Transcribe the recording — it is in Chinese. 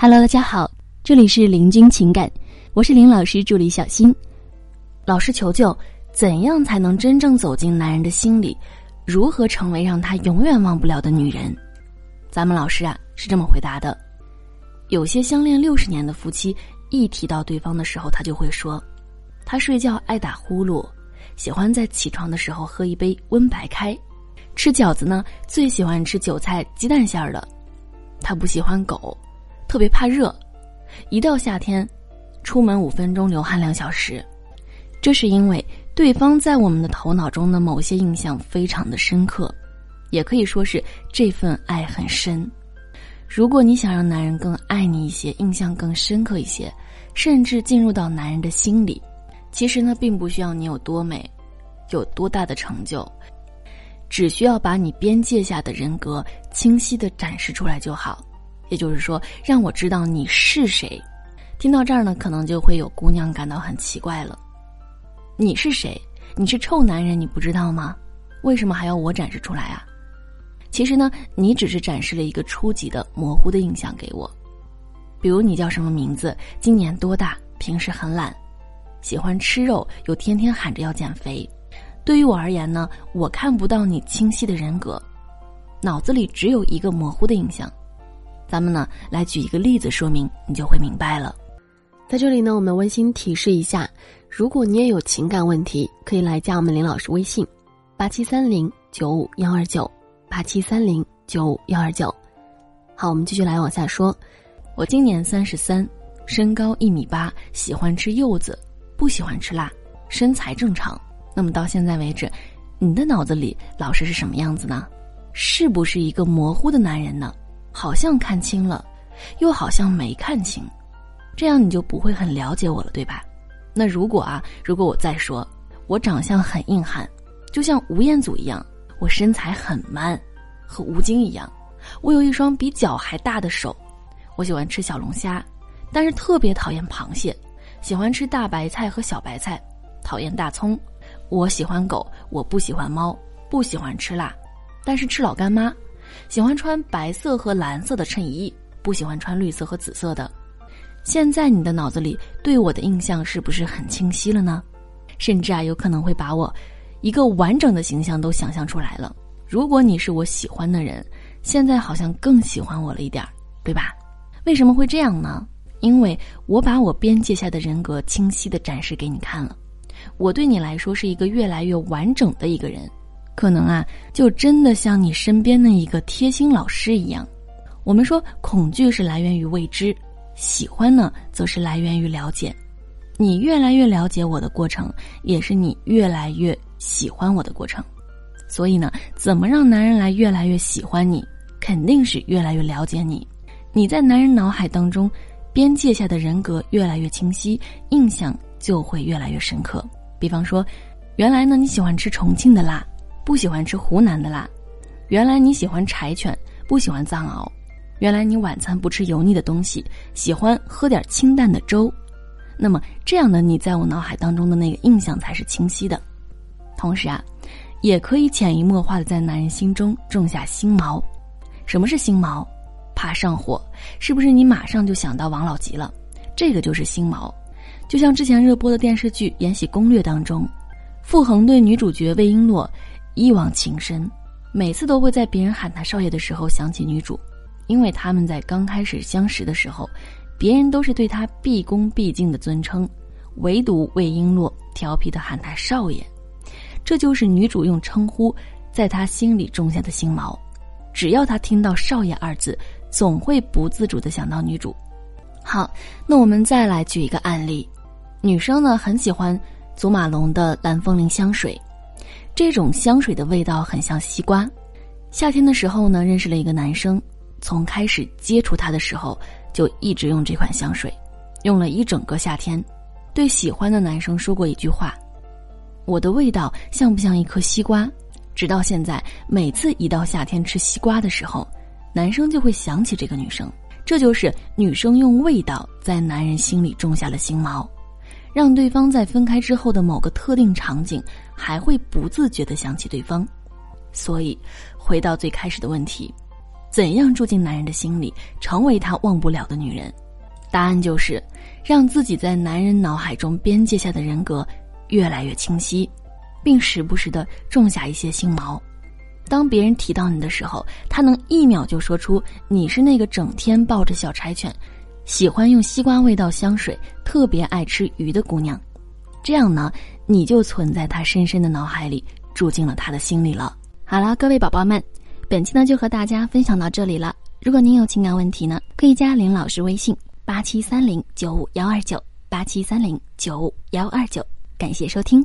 Hello，大家好，这里是林君情感，我是林老师助理小新。老师求救，怎样才能真正走进男人的心里？如何成为让他永远忘不了的女人？咱们老师啊是这么回答的：有些相恋六十年的夫妻，一提到对方的时候，他就会说，他睡觉爱打呼噜，喜欢在起床的时候喝一杯温白开，吃饺子呢最喜欢吃韭菜鸡蛋馅儿的，他不喜欢狗。特别怕热，一到夏天，出门五分钟流汗两小时，这是因为对方在我们的头脑中的某些印象非常的深刻，也可以说是这份爱很深。如果你想让男人更爱你一些，印象更深刻一些，甚至进入到男人的心里，其实呢，并不需要你有多美，有多大的成就，只需要把你边界下的人格清晰的展示出来就好。也就是说，让我知道你是谁。听到这儿呢，可能就会有姑娘感到很奇怪了。你是谁？你是臭男人，你不知道吗？为什么还要我展示出来啊？其实呢，你只是展示了一个初级的模糊的印象给我。比如你叫什么名字？今年多大？平时很懒，喜欢吃肉，又天天喊着要减肥。对于我而言呢，我看不到你清晰的人格，脑子里只有一个模糊的印象。咱们呢来举一个例子说明，你就会明白了。在这里呢，我们温馨提示一下：如果你也有情感问题，可以来加我们林老师微信：八七三零九五幺二九八七三零九五幺二九。好，我们继续来往下说。我今年三十三，身高一米八，喜欢吃柚子，不喜欢吃辣，身材正常。那么到现在为止，你的脑子里老师是什么样子呢？是不是一个模糊的男人呢？好像看清了，又好像没看清，这样你就不会很了解我了，对吧？那如果啊，如果我再说，我长相很硬汉，就像吴彦祖一样，我身材很 man，和吴京一样，我有一双比脚还大的手，我喜欢吃小龙虾，但是特别讨厌螃蟹，喜欢吃大白菜和小白菜，讨厌大葱，我喜欢狗，我不喜欢猫，不喜欢吃辣，但是吃老干妈。喜欢穿白色和蓝色的衬衣，不喜欢穿绿色和紫色的。现在你的脑子里对我的印象是不是很清晰了呢？甚至啊，有可能会把我一个完整的形象都想象出来了。如果你是我喜欢的人，现在好像更喜欢我了一点儿，对吧？为什么会这样呢？因为我把我边界下的人格清晰的展示给你看了。我对你来说是一个越来越完整的一个人。可能啊，就真的像你身边的一个贴心老师一样。我们说，恐惧是来源于未知，喜欢呢，则是来源于了解。你越来越了解我的过程，也是你越来越喜欢我的过程。所以呢，怎么让男人来越来越喜欢你，肯定是越来越了解你。你在男人脑海当中，边界下的人格越来越清晰，印象就会越来越深刻。比方说，原来呢，你喜欢吃重庆的辣。不喜欢吃湖南的辣，原来你喜欢柴犬，不喜欢藏獒，原来你晚餐不吃油腻的东西，喜欢喝点清淡的粥，那么这样的你在我脑海当中的那个印象才是清晰的，同时啊，也可以潜移默化的在男人心中种下心锚。什么是心锚？怕上火，是不是你马上就想到王老吉了？这个就是心锚。就像之前热播的电视剧《延禧攻略》当中，傅恒对女主角魏璎珞。一往情深，每次都会在别人喊他少爷的时候想起女主，因为他们在刚开始相识的时候，别人都是对他毕恭毕敬的尊称，唯独魏璎珞调皮的喊他少爷，这就是女主用称呼在他心里种下的心锚，只要他听到少爷二字，总会不自主的想到女主。好，那我们再来举一个案例，女生呢很喜欢祖马龙的蓝风铃香水。这种香水的味道很像西瓜。夏天的时候呢，认识了一个男生，从开始接触他的时候就一直用这款香水，用了一整个夏天。对喜欢的男生说过一句话：“我的味道像不像一颗西瓜？”直到现在，每次一到夏天吃西瓜的时候，男生就会想起这个女生。这就是女生用味道在男人心里种下了心锚。让对方在分开之后的某个特定场景，还会不自觉的想起对方。所以，回到最开始的问题，怎样住进男人的心里，成为他忘不了的女人？答案就是，让自己在男人脑海中边界下的人格越来越清晰，并时不时的种下一些新毛。当别人提到你的时候，他能一秒就说出你是那个整天抱着小柴犬，喜欢用西瓜味道香水，特别爱吃鱼的姑娘。这样呢，你就存在他深深的脑海里，住进了他的心里了。好了，各位宝宝们，本期呢就和大家分享到这里了。如果您有情感问题呢，可以加林老师微信。八七三零九五幺二九，八七三零九五幺二九，感谢收听。